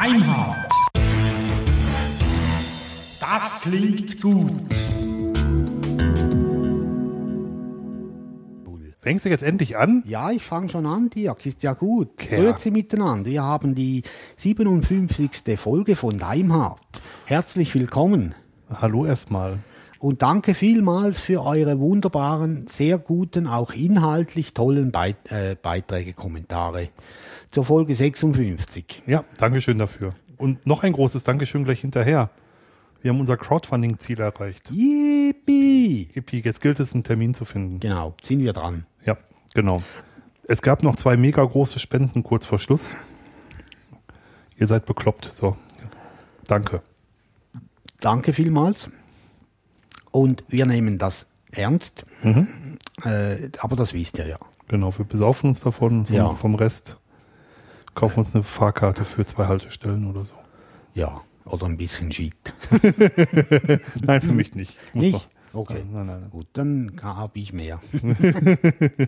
Deimhardt. Das klingt gut. Fängst du jetzt endlich an? Ja, ich fange schon an, Dirk. Ist ja gut. Ja. Grüezi miteinander. Wir haben die 57. Folge von Daimhardt. Herzlich willkommen. Hallo erstmal. Und danke vielmals für eure wunderbaren, sehr guten, auch inhaltlich tollen Beit äh, Beiträge, Kommentare zur Folge 56. Ja, Dankeschön dafür. Und noch ein großes Dankeschön gleich hinterher. Wir haben unser Crowdfunding-Ziel erreicht. Yippie! Yippie, jetzt gilt es, einen Termin zu finden. Genau, sind wir dran. Ja, genau. Es gab noch zwei mega große Spenden kurz vor Schluss. Ihr seid bekloppt. So. Danke. Danke vielmals. Und wir nehmen das ernst. Äh, aber das wisst ihr ja. Genau, wir besaufen uns davon. Vom, Ja. vom Rest kaufen uns eine Fahrkarte für zwei Haltestellen oder so. Ja, oder ein bisschen Shit. Nein, für mich nicht. Nicht? noch- Okay. Nein, nein, nein. Gut, dann habe ich mehr.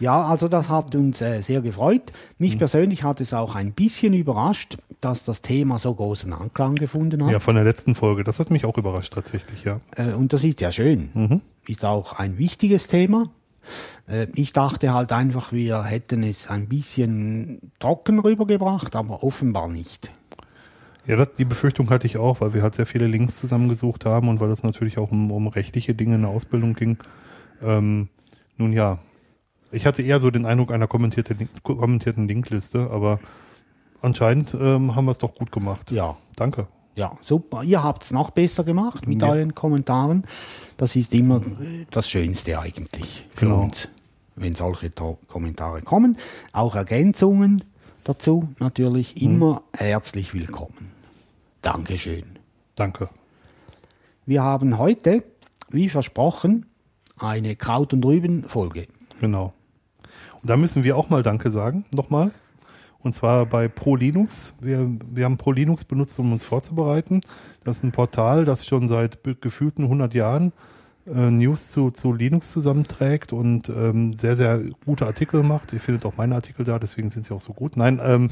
ja, also das hat uns äh, sehr gefreut. Mhm. Mich persönlich hat es auch ein bisschen überrascht, dass das Thema so großen Anklang gefunden hat. Ja, von der letzten Folge. Das hat mich auch überrascht tatsächlich, ja. Äh, und das ist ja schön. Mhm. Ist auch ein wichtiges Thema. Äh, ich dachte halt einfach, wir hätten es ein bisschen trocken rübergebracht, aber offenbar nicht. Ja, das, die Befürchtung hatte ich auch, weil wir halt sehr viele Links zusammengesucht haben und weil es natürlich auch um, um rechtliche Dinge in der Ausbildung ging. Ähm, nun ja, ich hatte eher so den Eindruck einer kommentierte kommentierten Linkliste, aber anscheinend ähm, haben wir es doch gut gemacht. Ja, Danke. Ja, super. Ihr habt es noch besser gemacht mit Ja. euren Kommentaren. Das ist immer äh, das Schönste eigentlich für Genau. uns, wenn solche to Kommentare kommen. Auch Ergänzungen dazu natürlich Mhm. immer herzlich willkommen. Dankeschön. Danke. Wir haben heute, wie versprochen, eine Kraut- und Rüben-Folge. Genau. Und da müssen wir auch mal Danke sagen, nochmal. Und zwar bei Pro Linux. Wir, wir haben Pro Linux benutzt, um uns vorzubereiten. Das ist ein Portal, das schon seit gefühlten 100 Jahren äh, News zu, zu Linux zusammenträgt und ähm, sehr, sehr gute Artikel macht. Ihr findet auch meine Artikel da, deswegen sind sie auch so gut. Nein, ähm,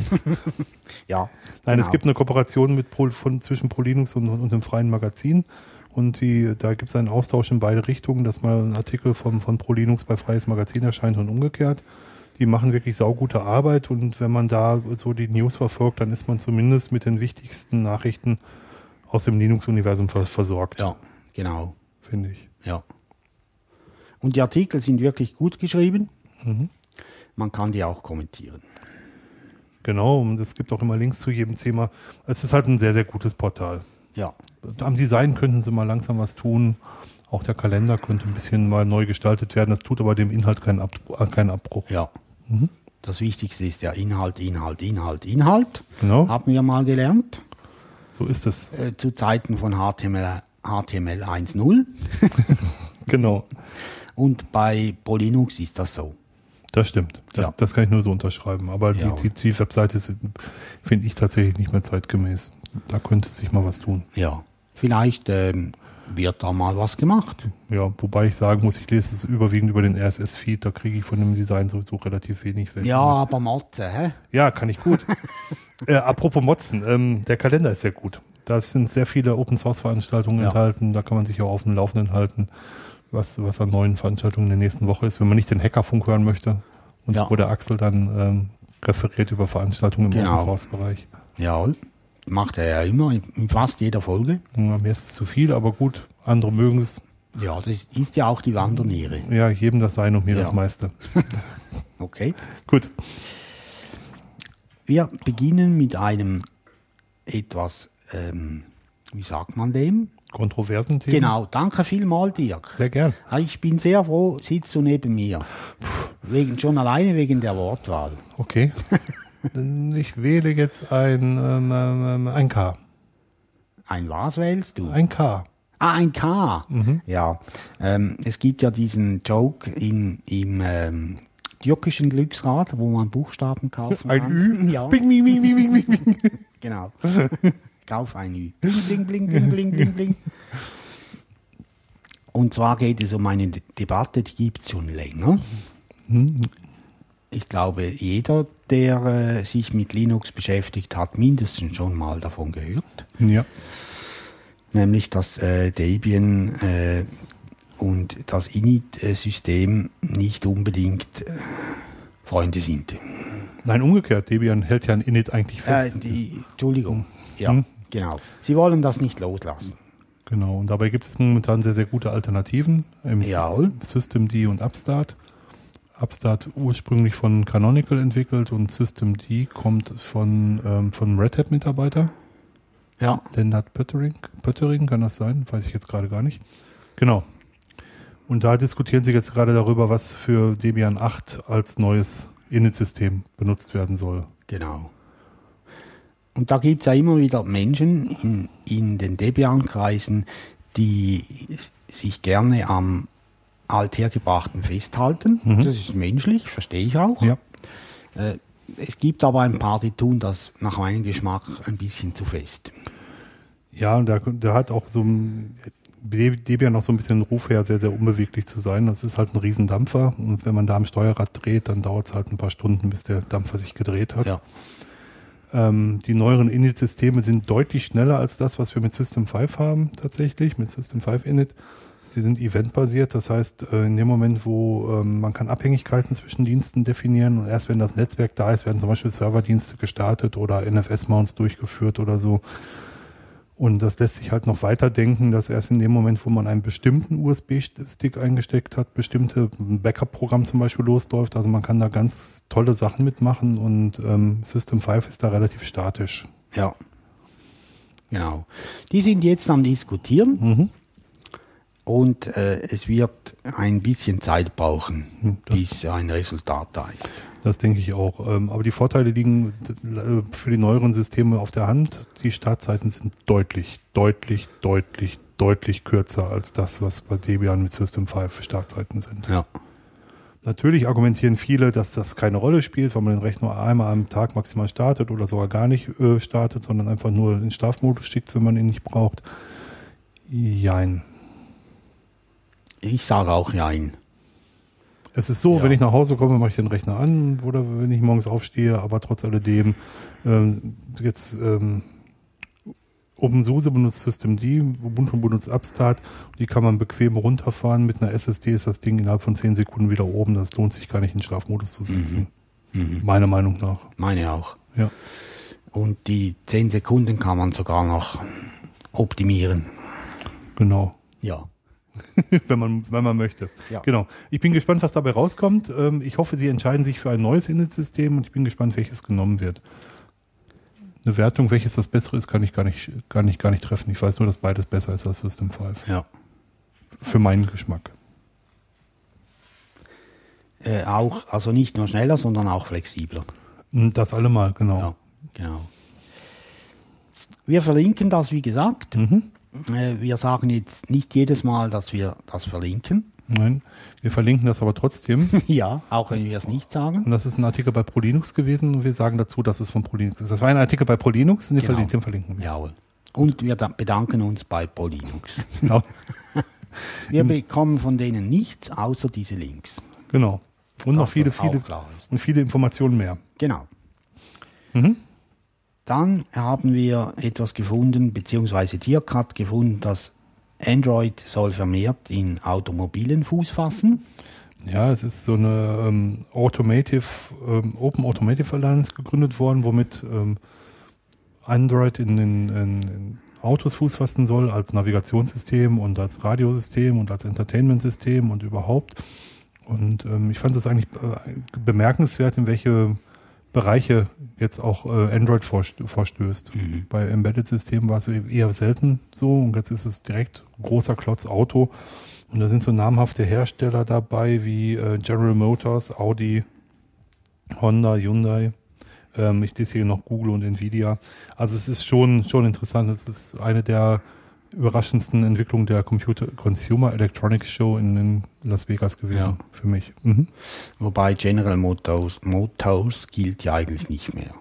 Ja, Nein, es genau. gibt eine Kooperation mit Pro, von, zwischen ProLinux und, und dem freien Magazin. Und die, da gibt es einen Austausch in beide Richtungen, dass mal ein Artikel von, von ProLinux bei Freies Magazin erscheint und umgekehrt. Die machen wirklich saugute Arbeit und wenn man da so die News verfolgt, dann ist man zumindest mit den wichtigsten Nachrichten aus dem Linux-Universum vers versorgt, Ja, genau. finde ich. Ja. Und die Artikel sind wirklich gut geschrieben. Mhm. Man kann die auch kommentieren. Genau, und es gibt auch immer Links zu jedem Thema. Es ist halt ein sehr, sehr gutes Portal. Ja, Am Design könnten sie mal langsam was tun. Auch der Kalender könnte ein bisschen mal neu gestaltet werden. Das tut aber dem Inhalt keinen, Ab keinen Abbruch. Ja. Mhm. Das Wichtigste ist ja Inhalt, Inhalt, Inhalt, Inhalt. Genau. Haben wir mal gelernt. So ist es. Äh, zu Zeiten von HTML, HTML 1.0. Genau. Und bei Polinux ist das so. Das stimmt. Das, Ja. das kann ich nur so unterschreiben. Aber Ja. die, die, die Webseite finde ich tatsächlich nicht mehr zeitgemäß. Da könnte sich mal was tun. Ja. Vielleicht ähm, wird da mal was gemacht. Ja, wobei ich sagen muss, ich lese es überwiegend über den RSS-Feed. Da kriege ich von dem Design sowieso relativ wenig weg. Ja, aber Motze, hä? Ja, kann ich gut. äh, apropos Motzen, ähm, der Kalender ist sehr gut. Da sind sehr viele Open-Source-Veranstaltungen Ja. enthalten. Da kann man sich auch auf dem Laufenden halten, was, was an neuen Veranstaltungen in der nächsten Woche ist, wenn man nicht den Hackerfunk hören möchte. Und Ja. wo der Axel dann ähm, referiert über Veranstaltungen im Genau. Open-Source-Bereich. Ja, macht er ja immer in fast jeder Folge. Ja, mir ist es zu viel, aber gut, andere mögen es. Ja, das ist ja auch die Wanderniere. Ja, jedem das sein und mir Ja. das meiste. Okay. Gut. Wir beginnen mit einem etwas, ähm, wie sagt man dem? Kontroversen Themen. Genau, danke vielmal, Dirk. Sehr gern. Ah, Ich bin sehr froh, sitzt du neben mir. Wegen, schon alleine wegen der Wortwahl. Okay. Ich wähle jetzt ein, ähm, ähm, ein K. Ein was wählst du? Ein K. Ah, ein K. Ja, ähm, es gibt ja diesen Joke in, im ähm, türkischen Glücksrad, wo man Buchstaben kaufen Ein kann. Ü. Ja, Bing, bing, bing, bing, bing, bing, genau. Kauf ein Ü. Bling, bling, bling, bling, bling, bling, bling. Und zwar geht es um eine De- Debatte, die gibt es schon länger. Ich glaube, jeder, der äh, sich mit Linux beschäftigt, hat mindestens schon mal davon gehört. Ja. Nämlich, dass äh, Debian äh, und das Init-System nicht unbedingt äh, Freunde sind. Nein, umgekehrt. Debian hält ja ein Init eigentlich Äh, fest. die, Entschuldigung. Ja, Hm. genau. Sie wollen das nicht loslassen. Genau. Und dabei gibt es momentan sehr, sehr gute Alternativen im Jawohl. Systemd und Upstart. Upstart ursprünglich von Canonical entwickelt und Systemd kommt von, ähm, von Red Hat Mitarbeiter. Ja. Lennart Pöttering, Pöttering, kann das sein? Weiß ich jetzt gerade gar nicht. Genau. Und da diskutieren sie jetzt gerade darüber, was für Debian 8 als neues Init-System benutzt werden soll. Genau. Und da gibt es ja immer wieder Menschen in, in den Debian-Kreisen, die sich gerne am Althergebrachten festhalten. Mhm. Das ist menschlich, verstehe ich auch. Ja. Äh, es gibt aber ein paar, die tun das nach meinem Geschmack ein bisschen zu fest. Ja, und der, der hat auch so ein, Debian auch so ein bisschen den Ruf her, sehr, sehr unbeweglich zu sein. Das ist halt ein Riesendampfer und wenn man da am Steuerrad dreht, dann dauert es halt ein paar Stunden, bis der Dampfer sich gedreht hat. Ja. Ähm, die neueren Init-Systeme sind deutlich schneller als das, was wir mit System 5 haben, tatsächlich, mit System 5 Init. Sie sind eventbasiert, das heißt, äh, in dem Moment, wo ähm, man kann Abhängigkeiten zwischen Diensten definieren und erst wenn das Netzwerk da ist, werden zum Beispiel Serverdienste gestartet oder NFS-Mounts durchgeführt oder so. Und das lässt sich halt noch weiterdenken, dass erst in dem Moment, wo man einen bestimmten USB-Stick eingesteckt hat, bestimmte Backup-Programm zum Beispiel losläuft. Also man kann da ganz tolle Sachen mitmachen und ähm, System 5 ist da relativ statisch. Ja. Genau. Die sind jetzt am Diskutieren Mhm. Und äh, es wird ein bisschen Zeit brauchen, Hm, bis ein Resultat da ist. Das denke ich auch. Ähm, aber die Vorteile liegen äh, für die neueren Systeme auf der Hand. Die Startzeiten sind deutlich, deutlich, deutlich, deutlich kürzer als das, was bei Debian mit System 5 Startzeiten sind. Ja. Natürlich argumentieren viele, dass das keine Rolle spielt, weil man den Rechner einmal am Tag maximal startet oder sogar gar nicht äh, startet, sondern einfach nur in Schlafmodus schickt, wenn man ihn nicht braucht. Jein. Ich sage auch Nein. Es ist so, Ja. wenn ich nach Hause komme, mache ich den Rechner an oder wenn ich morgens aufstehe, aber trotz alledem ähm, jetzt ähm, OpenSUSE benutzt Systemd, Ubuntu benutzt Upstart, die kann man bequem runterfahren. Mit einer SSD ist das Ding innerhalb von 10 Sekunden wieder oben. Das lohnt sich gar nicht, in Schlafmodus zu setzen. Mhm. Meiner Meinung nach. Meine auch. Ja. Und die 10 Sekunden kann man sogar noch optimieren. Genau. Ja. wenn man, wenn man möchte. Ja. Genau. Ich bin gespannt, was dabei rauskommt. Ähm, ich hoffe, Sie entscheiden sich für ein neues Init-System und ich bin gespannt, welches genommen wird. Eine Wertung, welches das bessere ist, kann ich gar nicht, gar nicht, gar nicht treffen. Ich weiß nur, dass beides besser ist als System 5. Ja. Für meinen Geschmack. Äh, auch, also nicht nur schneller, sondern auch flexibler. Und Das allemal, genau. Ja, genau. Wir verlinken das, wie gesagt. Mhm. Äh, wir sagen jetzt nicht jedes Mal, dass wir das verlinken. Nein, wir verlinken das aber trotzdem. ja, auch wenn wir es nicht sagen. Und das ist ein Artikel bei ProLinux gewesen und wir sagen dazu, dass es von ProLinux ist. Das war ein Artikel bei ProLinux und den, Genau. verlinken, den verlinken wir. Jawohl. Und wir da- bedanken uns bei ProLinux. Genau. Wir bekommen von denen nichts außer diese Links. genau. Und noch viele, das auch viele, ist. und viele Informationen mehr. Genau. Mhm. Dann haben wir etwas gefunden, beziehungsweise Dirk gefunden, dass Android soll vermehrt in Automobilen Fuß fassen. Ja, es ist so eine ähm, Automotive, ähm, Open Automotive Alliance gegründet worden, womit ähm, Android in den Autos Fuß fassen soll, als Navigationssystem und als Radiosystem und als Entertainment-System und überhaupt. Und ähm, ich fand es eigentlich äh, bemerkenswert, in welche Bereiche jetzt auch äh, Android vorst vorstößt. Bei Embedded-Systemen war es eher selten so und jetzt ist es direkt großer Klotz Auto. Und da sind so namhafte Hersteller dabei wie äh, General Motors, Audi, Honda, Hyundai. Ähm, ich lese hier noch Google und Nvidia. Also es ist schon, schon interessant. Es ist eine der überraschendsten Entwicklungen der Computer Consumer Electronics Show in, in Las Vegas gewesen Ja. für mich. Mhm. Wobei General Motors, Motors gilt ja eigentlich nicht mehr.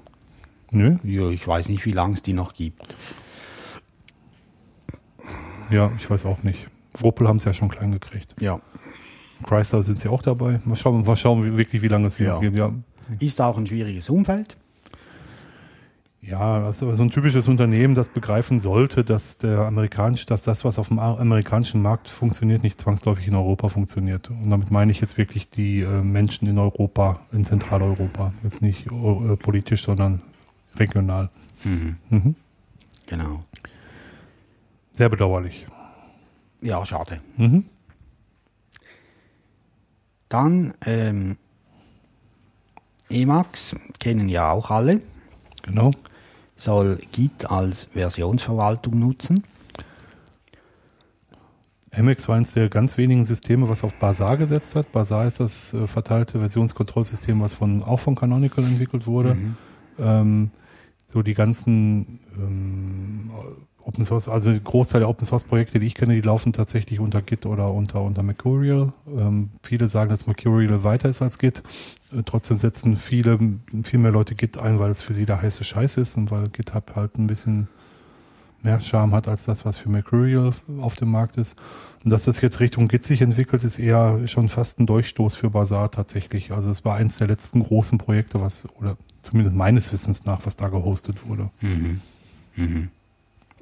Nö, Ja, ich weiß nicht, wie lange es die noch gibt. ja, ich weiß auch nicht. Opel haben es ja schon klein gekriegt. Ja. Chrysler sind sie auch dabei. Mal schauen, mal schauen wirklich, wie lange es hier Ja. gibt. Ja, Ist auch ein schwieriges Umfeld. Ja, also so ein typisches Unternehmen, das begreifen sollte, dass der amerikanisch, dass das, was auf dem amerikanischen Markt funktioniert, nicht zwangsläufig in Europa funktioniert. Und damit meine ich jetzt wirklich die äh, Menschen in Europa, in Zentraleuropa. Jetzt nicht äh, politisch, sondern regional. Mhm. Genau. Sehr bedauerlich. Ja, schade. Mhm. Dann ähm, Emacs kennen ja auch alle. Genau. Soll Git als Versionsverwaltung nutzen. MX war eines der ganz wenigen Systeme, was auf Bazaar gesetzt hat. Bazaar ist das äh, verteilte Versionskontrollsystem, was von, auch von Canonical entwickelt wurde. Ähm, so die ganzen ähm, Open Source, also Großteil der Open Source Projekte, die ich kenne, die laufen tatsächlich unter Git oder unter, unter Mercurial. Ähm, viele sagen, dass Mercurial weiter ist als Git. Äh, trotzdem setzen viele, viel mehr Leute Git ein, weil es für sie der heiße Scheiß ist und weil GitHub halt ein bisschen mehr Charme hat als das, was für Mercurial auf dem Markt ist. Und dass das jetzt Richtung Git sich entwickelt, ist eher schon fast ein Durchstoß für Bazaar tatsächlich. Also es war eins der letzten großen Projekte, was, oder zumindest meines Wissens nach, was da gehostet wurde.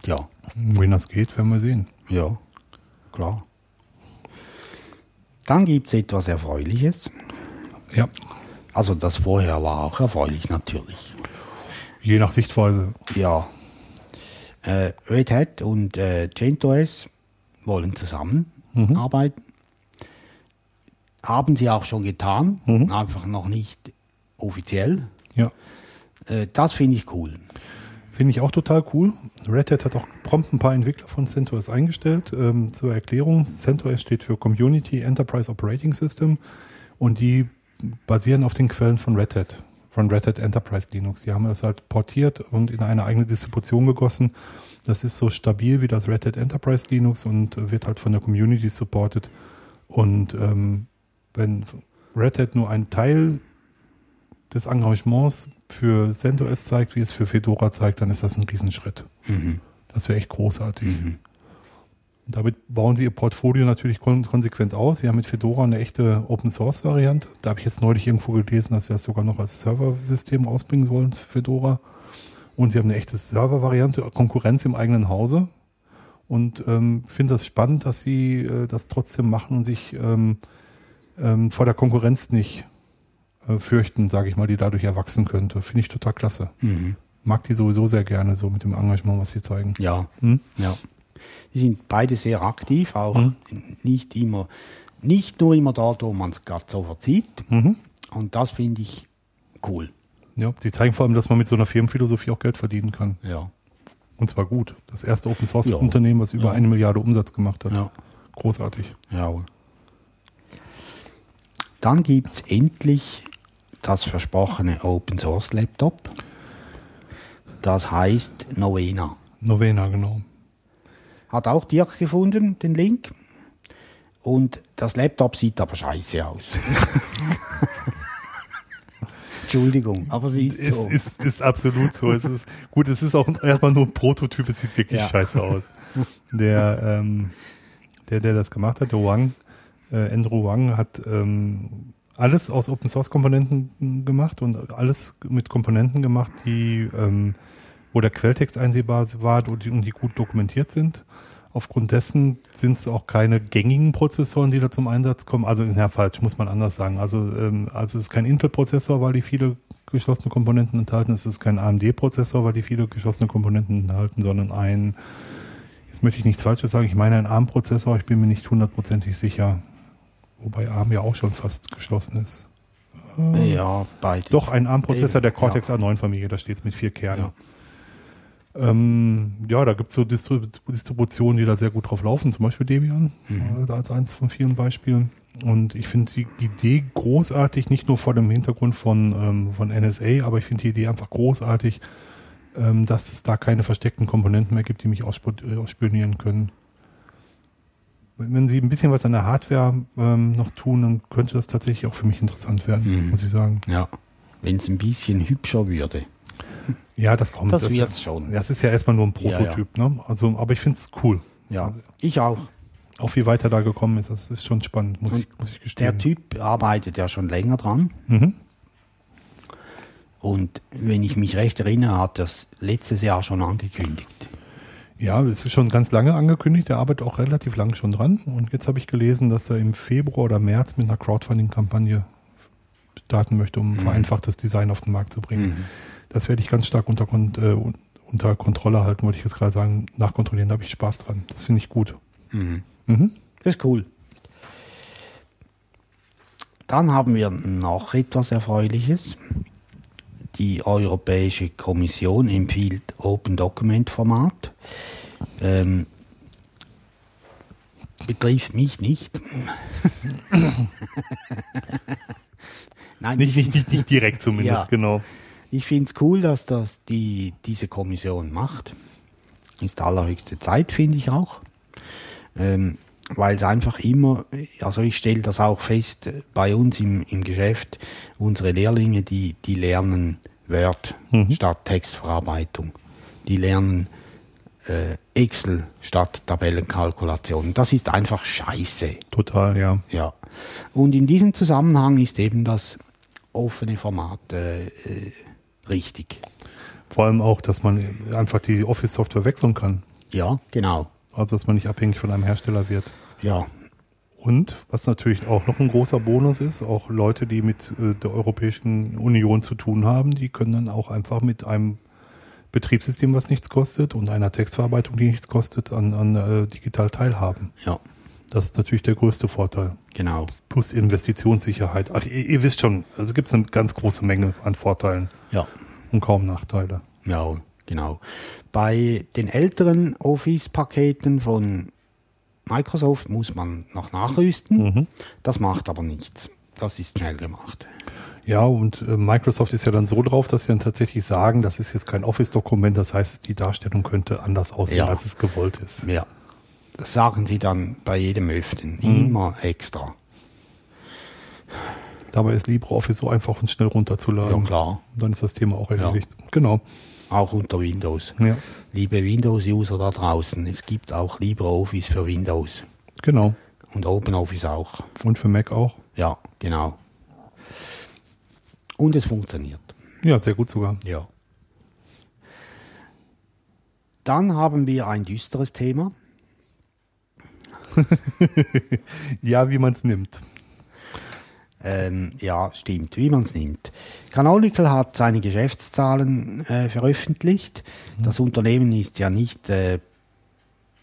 Ja, Wohin das geht, werden wir sehen. ja, klar. Dann gibt es etwas Erfreuliches. Ja, Also das vorher war auch erfreulich natürlich. je nach Sichtweise. Ja. Äh, Red Hat und äh, CentOS wollen zusammenarbeiten. Haben sie auch schon getan, einfach noch nicht offiziell. Ja. Äh, das finde ich cool. Finde ich auch total cool. Red Hat hat auch prompt ein paar Entwickler von CentOS eingestellt. Ähm, zur Erklärung, CentOS steht für Community Enterprise Operating System und die basieren auf den Quellen von Red Hat, von Red Hat Enterprise Linux. Die haben das halt portiert und in eine eigene Distribution gegossen. Das ist so stabil wie das Red Hat Enterprise Linux und wird halt von der Community supported. Und ähm, wenn Red Hat nur einen Teil des Engagements für CentOS zeigt, wie es für Fedora zeigt, dann ist das ein Riesenschritt. Das wäre echt großartig. Und damit bauen sie ihr Portfolio natürlich kon konsequent aus. Sie haben mit Fedora eine echte Open-Source-Variante. Da habe ich jetzt neulich irgendwo gelesen, dass sie das sogar noch als Serversystem ausbringen wollen, Fedora. Und sie haben eine echte Server-Variante, Konkurrenz im eigenen Hause. Und ähm, finde das spannend, dass sie äh, das trotzdem machen und sich ähm, ähm, vor der Konkurrenz nicht äh, fürchten, sage ich mal, die dadurch erwachsen könnte. Finde ich total klasse. Mag die sowieso sehr gerne, so mit dem Engagement, was sie zeigen. Ja, Hm? ja. Die sind beide sehr aktiv, auch nicht immer, nicht nur immer dort, wo man es gerade so verzieht. Und das finde ich cool. Ja, sie zeigen vor allem, dass man mit so einer Firmenphilosophie auch Geld verdienen kann. Ja. Und zwar gut. Das erste Open Source. Unternehmen, was über Ja. eine Milliarde Umsatz gemacht hat. Ja. Großartig. Ja. Dann gibt es endlich das versprochene Open Source Laptop. Das heißt Novena. Novena, genau. Hat auch Dirk gefunden, den Link. Und das Laptop sieht aber scheiße aus. Entschuldigung, aber sie ist, Ist, so. ist, ist absolut so. es ist gut, es ist auch erstmal nur ein Prototyp, es sieht wirklich Ja. scheiße aus. Der, ähm, der, der das gemacht hat, der Wang, äh, Andrew Wang, hat ähm, alles aus Open Source Komponenten gemacht und alles mit Komponenten gemacht, die ähm, wo der Quelltext einsehbar war und die, und die gut dokumentiert sind. Aufgrund dessen sind es auch keine gängigen Prozessoren, die da zum Einsatz kommen. Also, ja, falsch, muss man anders sagen. Also, ähm, also es ist kein Intel-Prozessor, weil die viele geschlossene Komponenten enthalten. Es ist kein AMD-Prozessor, weil die viele geschlossene Komponenten enthalten, sondern ein, jetzt möchte ich nichts Falsches sagen, ich meine ein ARM-Prozessor, ich bin mir nicht hundertprozentig sicher. Wobei ARM ja auch schon fast geschlossen ist. ja, beide. Doch, ein ARM-Prozessor der Ja. Cortex A9-Familie, da steht es mit vier Kernen. Ja. Ähm, ja, da gibt es so Distri Distributionen, die da sehr gut drauf laufen, zum Beispiel Debian, äh, als eins von vielen Beispielen. Und ich finde die Idee großartig, nicht nur vor dem Hintergrund von, ähm, von NSA, aber ich finde die Idee einfach großartig, ähm, dass es da keine versteckten Komponenten mehr gibt, die mich äh, ausspionieren können. Wenn sie ein bisschen was an der Hardware ähm, noch tun, dann könnte das tatsächlich auch für mich interessant werden, Mhm. muss ich sagen. Ja. Wenn es ein bisschen hübscher würde. Ja, das kommt. Das ist wird's ja, schon. Das ist ja erstmal nur ein Ja, ja. Prototyp, ne? Also, aber ich finde es cool. Ja, ich auch. Auch wie weit er da gekommen ist, das ist schon spannend, muss, ich, muss ich gestehen. Der Typ arbeitet ja schon länger dran. Mhm. Und wenn ich mich recht erinnere, hat er es letztes Jahr schon angekündigt. Ja, es ist schon ganz lange angekündigt, er arbeitet auch relativ lang schon dran. Und jetzt habe ich gelesen, dass er im Februar oder März mit einer Crowdfunding-Kampagne starten möchte, um vereinfachtes Design auf den Markt zu bringen. Das werde ich ganz stark unter, äh, unter Kontrolle halten, wollte ich jetzt gerade sagen. Nachkontrollieren, da habe ich Spaß dran. Das finde ich gut. Mhm. Das ist cool. Dann haben wir noch etwas Erfreuliches. Die Europäische Kommission empfiehlt Open Document Format. Ähm, betrifft mich nicht. Nein, Nicht, nicht, nicht, nicht direkt zumindest, Ja. genau. ich finde es cool, dass das die, diese Kommission macht. Ist allerhöchste Zeit, finde ich auch. Ähm, weil es einfach immer, also ich stelle das auch fest äh, bei uns im, im Geschäft, unsere Lehrlinge, die, die lernen Word statt Textverarbeitung. Die lernen äh, Excel statt Tabellenkalkulation. Das ist einfach scheiße. Total, ja. Ja. Und in diesem Zusammenhang ist eben das offene Format äh, äh, richtig. Vor allem auch, dass man einfach die Office-Software wechseln kann. Ja, genau. Also, dass man nicht abhängig von einem Hersteller wird. Ja, Und was natürlich auch noch ein großer Bonus ist, auch Leute, die mit äh, der Europäischen Union zu tun haben, die können dann auch einfach mit einem Betriebssystem, was nichts kostet und einer Textverarbeitung, die nichts kostet, an, an äh, digital teilhaben. ja, Das ist natürlich der größte Vorteil. genau. Plus Investitionssicherheit. Ach, ihr, ihr wisst schon, also gibt es eine ganz große Menge an Vorteilen Ja, und kaum Nachteile. ja, genau. Bei den älteren Office-Paketen von Microsoft muss man noch nachrüsten. Das macht aber nichts. Das ist schnell gemacht. Ja, und äh, Microsoft ist ja dann so drauf, dass sie dann tatsächlich sagen, das ist jetzt kein Office-Dokument, das heißt, die Darstellung könnte anders aussehen, Ja. als es gewollt ist. Ja. Das sagen sie dann bei jedem Öffnen. Immer extra. Dabei ist LibreOffice so einfach und schnell runterzuladen. Ja, klar. Dann ist das Thema auch erledigt. Genau. Auch unter Windows. Ja, Liebe Windows-User da draußen, es gibt auch LibreOffice für Windows. genau. Und OpenOffice auch. Und für Mac auch. Ja, genau. Und es funktioniert. Ja, sehr gut sogar. Ja. Dann haben wir ein düsteres Thema. Ja, wie man es nimmt. Ähm, ja, stimmt, wie man es nimmt. Canonical hat seine Geschäftszahlen äh, veröffentlicht. Das Unternehmen ist ja nicht äh,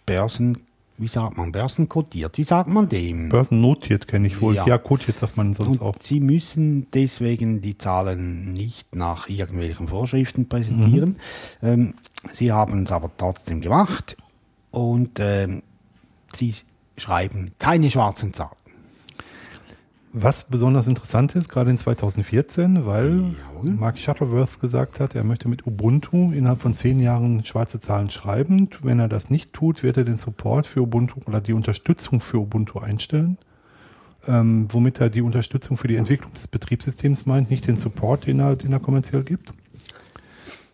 Börsen, wie sagt man, börsenkotiert. Wie sagt man dem? Börsennotiert kenne ich wohl. Ja. Ja, kotiert sagt man sonst auch. Und Sie müssen deswegen die Zahlen nicht nach irgendwelchen Vorschriften präsentieren. Ähm, Sie haben es aber trotzdem gemacht und ähm, Sie schreiben keine schwarzen Zahlen. Was besonders interessant ist, gerade in 2014, weil Mark Shuttleworth gesagt hat, er möchte mit Ubuntu innerhalb von zehn Jahren schwarze Zahlen schreiben. Wenn er das nicht tut, wird er den Support für Ubuntu oder die Unterstützung für Ubuntu einstellen. Ähm, womit er die Unterstützung für die Entwicklung des Betriebssystems meint, nicht den Support, den er, den er kommerziell gibt.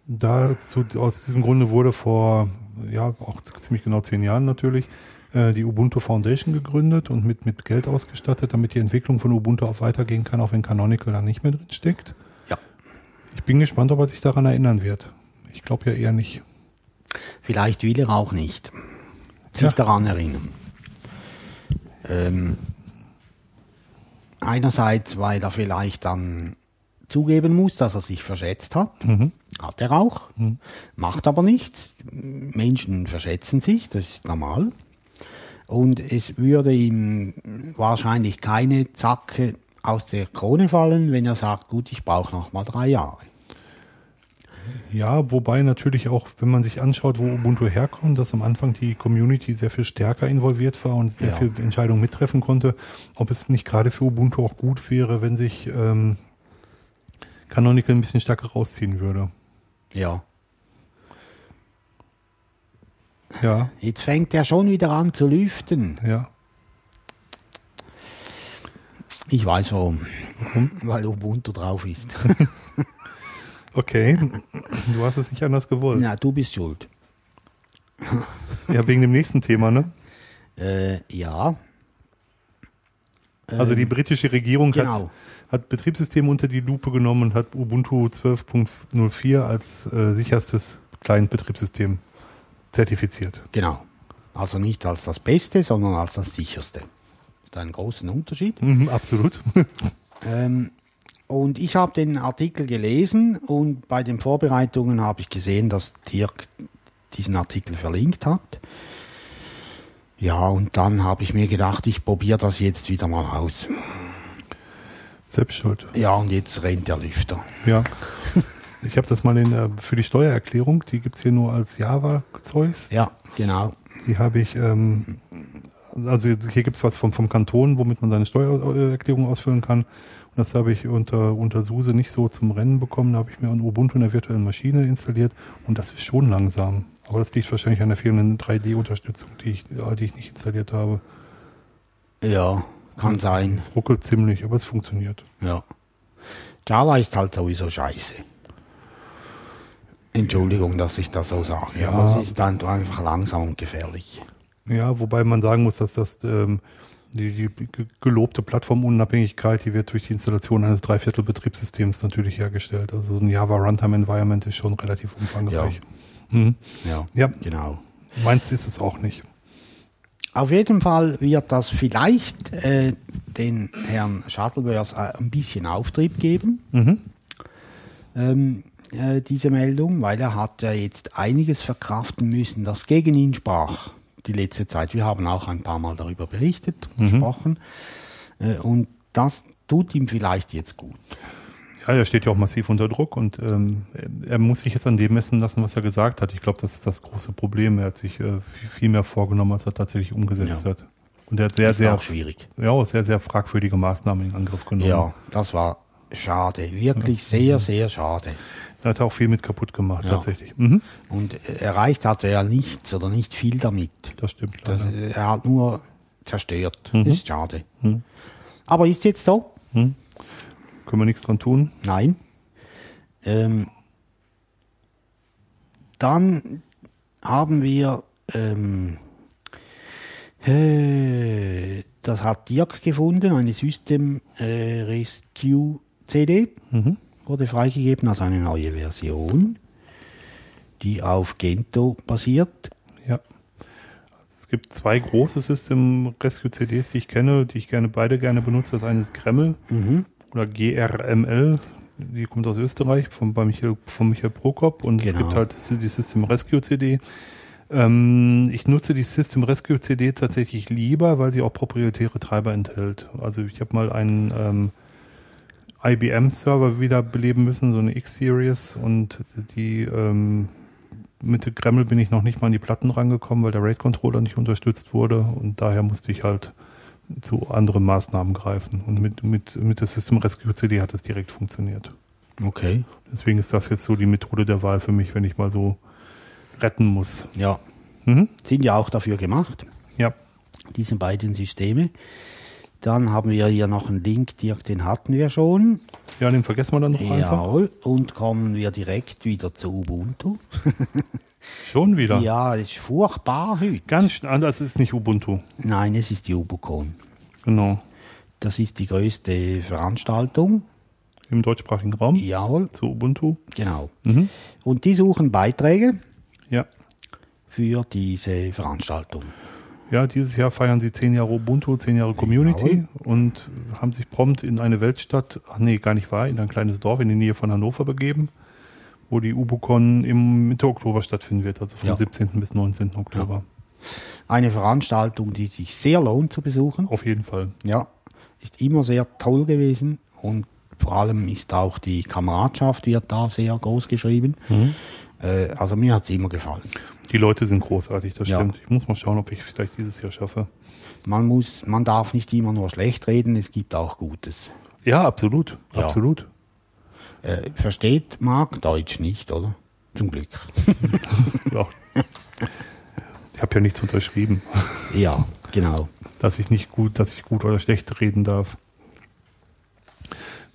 Dazu, aus diesem Grunde wurde vor, ja, auch ziemlich genau zehn Jahren natürlich, äh, die Ubuntu Foundation gegründet und mit, mit Geld ausgestattet, damit die Entwicklung von Ubuntu auch weitergehen kann, auch wenn Canonical da nicht mehr drin steckt. Ja. Ich bin gespannt, ob er sich daran erinnern wird. Ich glaube ja eher nicht. Vielleicht will er auch nicht sich Ja. daran erinnern. Ähm, einerseits, weil er vielleicht dann zugeben muss, dass er sich verschätzt hat. Hat er auch. Macht aber nichts. Menschen verschätzen sich, das ist normal. Und es würde ihm wahrscheinlich keine Zacke aus der Krone fallen, wenn er sagt, gut, ich brauche noch mal drei Jahre. Ja, wobei natürlich auch, wenn man sich anschaut, wo Ubuntu herkommt, dass am Anfang die Community sehr viel stärker involviert war und sehr Ja. viel Entscheidungen mittreffen konnte, ob es nicht gerade für Ubuntu auch gut wäre, wenn sich ähm, Canonical ein bisschen stärker rausziehen würde. Ja. Ja, Jetzt fängt er schon wieder an zu lüften. ja. Ich weiß warum. Weil Ubuntu drauf ist. Okay, du hast es nicht anders gewollt. ja, du bist schuld. Ja, wegen dem nächsten Thema, ne? Äh, ja, Also die britische Regierung hat, genau. hat Betriebssysteme unter die Lupe genommen und hat Ubuntu 12.04 als äh, sicherstes Client-Betriebssystem zertifiziert. Genau. Also nicht als das Beste, sondern als das sicherste. Ist ein großen Unterschied. Mhm, absolut. Ähm, und ich habe den Artikel gelesen und bei den Vorbereitungen habe ich gesehen, dass Dirk diesen Artikel verlinkt hat. Ja, und dann habe ich mir gedacht, ich probiere das jetzt wieder mal aus. Selbst schuld. Ja, und jetzt rennt der Lüfter. Ja. Ich habe das mal in, äh, für die Steuererklärung, die gibt's hier nur als Java-Zeugs. Ja, genau. Die habe ich, ähm, also hier gibt's was vom, vom Kanton, womit man seine Steuererklärung ausfüllen kann. Und das habe ich unter, unter SUSE nicht so zum Rennen bekommen. Da habe ich mir ein Ubuntu in der virtuellen Maschine installiert und das ist schon langsam. Aber das liegt wahrscheinlich an der fehlenden 3D-Unterstützung, die ich, die ich nicht installiert habe. Ja, kann sein. Es ruckelt ziemlich, aber es funktioniert. Ja. Java ist halt sowieso scheiße. Entschuldigung, dass ich das so sage, Ja. aber es ist dann einfach langsam und gefährlich. Ja, wobei man sagen muss, dass das ähm, die, die ge- gelobte Plattformunabhängigkeit, die wird durch die Installation eines Dreiviertel-Betriebssystems natürlich hergestellt. Also so ein Java Runtime Environment ist schon relativ umfangreich. Mhm. Ja, Ja, genau. meins ist es auch nicht. Auf jeden Fall wird das vielleicht äh, den Herrn Shuttlebers äh, ein bisschen Auftrieb geben, Mhm. ähm, äh, diese Meldung, weil er hat ja jetzt einiges verkraften müssen, das gegen ihn sprach die letzte Zeit. Wir haben auch ein paar Mal darüber berichtet, gesprochen. Äh, und das tut ihm vielleicht jetzt gut. Ja, er steht ja auch massiv unter Druck und ähm, er muss sich jetzt an dem messen lassen, was er gesagt hat. Ich glaube, das ist das große Problem. Er hat sich äh, viel, viel mehr vorgenommen, als er tatsächlich umgesetzt Ja. hat. Und er hat sehr, ist sehr, auch schwierig. ja, sehr, sehr fragwürdige Maßnahmen in Angriff genommen. Ja, das war schade, wirklich sehr, sehr schade. Er hat auch viel mit kaputt gemacht, Ja. tatsächlich. Mhm. Und äh, erreicht hat er ja nichts oder nicht viel damit. Das stimmt. Das, äh, er hat nur zerstört. Mhm. Das ist schade. Aber ist jetzt so? Können wir nichts dran tun? Nein. Ähm, dann haben wir, ähm, äh, das hat Dirk gefunden, eine System äh, Rescue CD, wurde freigegeben als eine neue Version, die auf Gento basiert. Ja. Es gibt zwei große System Rescue CDs, die ich kenne, die ich gerne beide gerne benutze. Das eine ist Gremmel oder GRML. Die kommt aus Österreich von, bei Michael, von Michael Prokop und es Genau. gibt halt die System Rescue CD. Ähm, ich nutze die System Rescue CD tatsächlich lieber, weil sie auch proprietäre Treiber enthält. Also ich habe mal einen ähm, IBM-Server wiederbeleben müssen, so eine X-Series und die ähm, mit der Greml bin ich noch nicht mal an die Platten rangekommen, weil der RAID-Controller nicht unterstützt wurde und daher musste ich halt zu anderen Maßnahmen greifen. Und mit, mit, mit der System Rescue CD hat es direkt funktioniert. Okay. Deswegen ist das jetzt so die Methode der Wahl für mich, wenn ich mal so retten muss. Ja. Mhm. Sind ja auch dafür gemacht. Ja. diese beiden Systeme. Dann haben wir hier noch einen Link, Dirk, den hatten wir schon. Ja, den vergessen wir dann noch einfach. Jawohl. Und kommen wir direkt wieder zu Ubuntu. Schon wieder. Ja, das ist furchtbar heute. Ganz anders ist nicht Ubuntu. Nein, es ist die Ubucon. Genau. Das ist die größte Veranstaltung. Im deutschsprachigen Raum. Jawohl, Zu Ubuntu. genau. Mhm. Und die suchen Beiträge Ja. für diese Veranstaltung. Ja, dieses Jahr feiern sie zehn Jahre Ubuntu, zehn Jahre Community Jawohl. und haben sich prompt in eine Weltstadt, ach nee, gar nicht wahr, in ein kleines Dorf in der Nähe von Hannover begeben, wo die Ubucon im Mitte Oktober stattfinden wird, also vom Ja. 17. bis 19. Oktober. Eine Veranstaltung, die sich sehr lohnt zu besuchen. Auf jeden Fall. Ja, ist immer sehr toll gewesen und vor allem ist auch die Kameradschaft wird da sehr groß geschrieben. Äh, also mir hat es immer gefallen. Die Leute sind großartig, das Ja. stimmt. Ich muss mal schauen, ob ich vielleicht dieses Jahr schaffe. Man muss, man darf nicht immer nur schlecht reden, es gibt auch Gutes. Ja, absolut. Ja. Absolut. Äh, versteht Marc Deutsch nicht, oder? Zum Glück. Ja. Ich habe ja nichts unterschrieben, ja, genau. dass ich nicht gut, dass ich gut oder schlecht reden darf.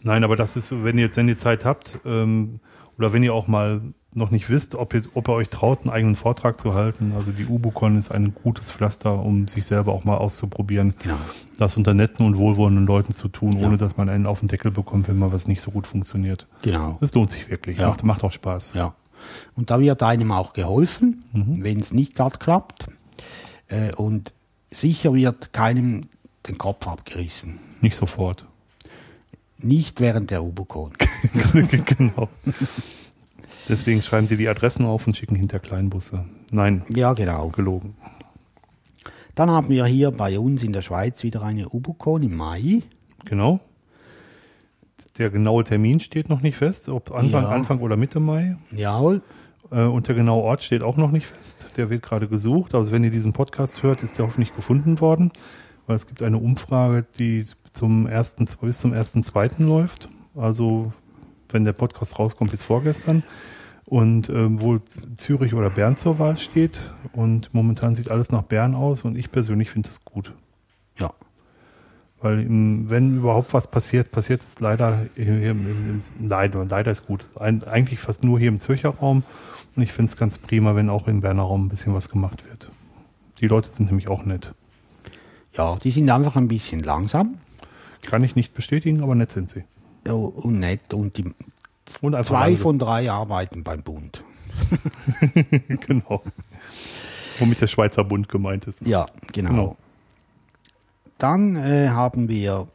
Nein, aber das ist, wenn ihr, wenn ihr Zeit habt, ähm, oder wenn ihr auch mal noch nicht wisst, ob ihr, ob ihr euch traut, einen eigenen Vortrag zu halten. Also die Ubucon ist ein gutes Pflaster, um sich selber auch mal auszuprobieren. Genau. Das unter netten und wohlwollenden Leuten zu tun, Ja. ohne dass man einen auf den Deckel bekommt, wenn mal was nicht so gut funktioniert. Genau. Das lohnt sich wirklich. Ja. Macht, macht auch Spaß. Ja. Und da wird einem auch geholfen, wenn es nicht gerade klappt. Äh, und sicher wird keinem den Kopf abgerissen. Nicht sofort. Nicht während der Ubucon. genau. Deswegen schreiben sie die Adressen auf und schicken hinter Kleinbusse. Nein, ja, genau. gelogen. Dann haben wir hier bei uns in der Schweiz wieder eine Ubucon im Mai. Genau. Der genaue Termin steht noch nicht fest, ob Anfang, Ja. Anfang oder Mitte Mai. Jawohl. Äh, und der genaue Ort steht auch noch nicht fest. Der wird gerade gesucht. Also wenn ihr diesen Podcast hört, ist der hoffentlich gefunden worden. Weil es gibt eine Umfrage, die zum ersten, bis zum ersten, zweiten läuft. Also wenn der Podcast rauskommt, bis vorgestern. Und ähm, wohl Z- Zürich oder Bern zur Wahl steht. Und momentan sieht alles nach Bern aus. Und ich persönlich finde das gut. Ja. Weil im, wenn überhaupt was passiert, passiert es leider hier im, im, leider, leider ist gut. Ein, eigentlich fast nur hier im Zürcher Raum. Und ich finde es ganz prima, wenn auch im Berner Raum ein bisschen was gemacht wird. Die Leute sind nämlich auch nett. Ja, die sind einfach ein bisschen langsam Kann ich nicht bestätigen, aber nett sind sie. äh, und nett. Und die Und zwei von drei arbeiten beim Bund. genau. Womit der Schweizer Bund gemeint ist. Ja, genau. Genau. Dann äh, haben wir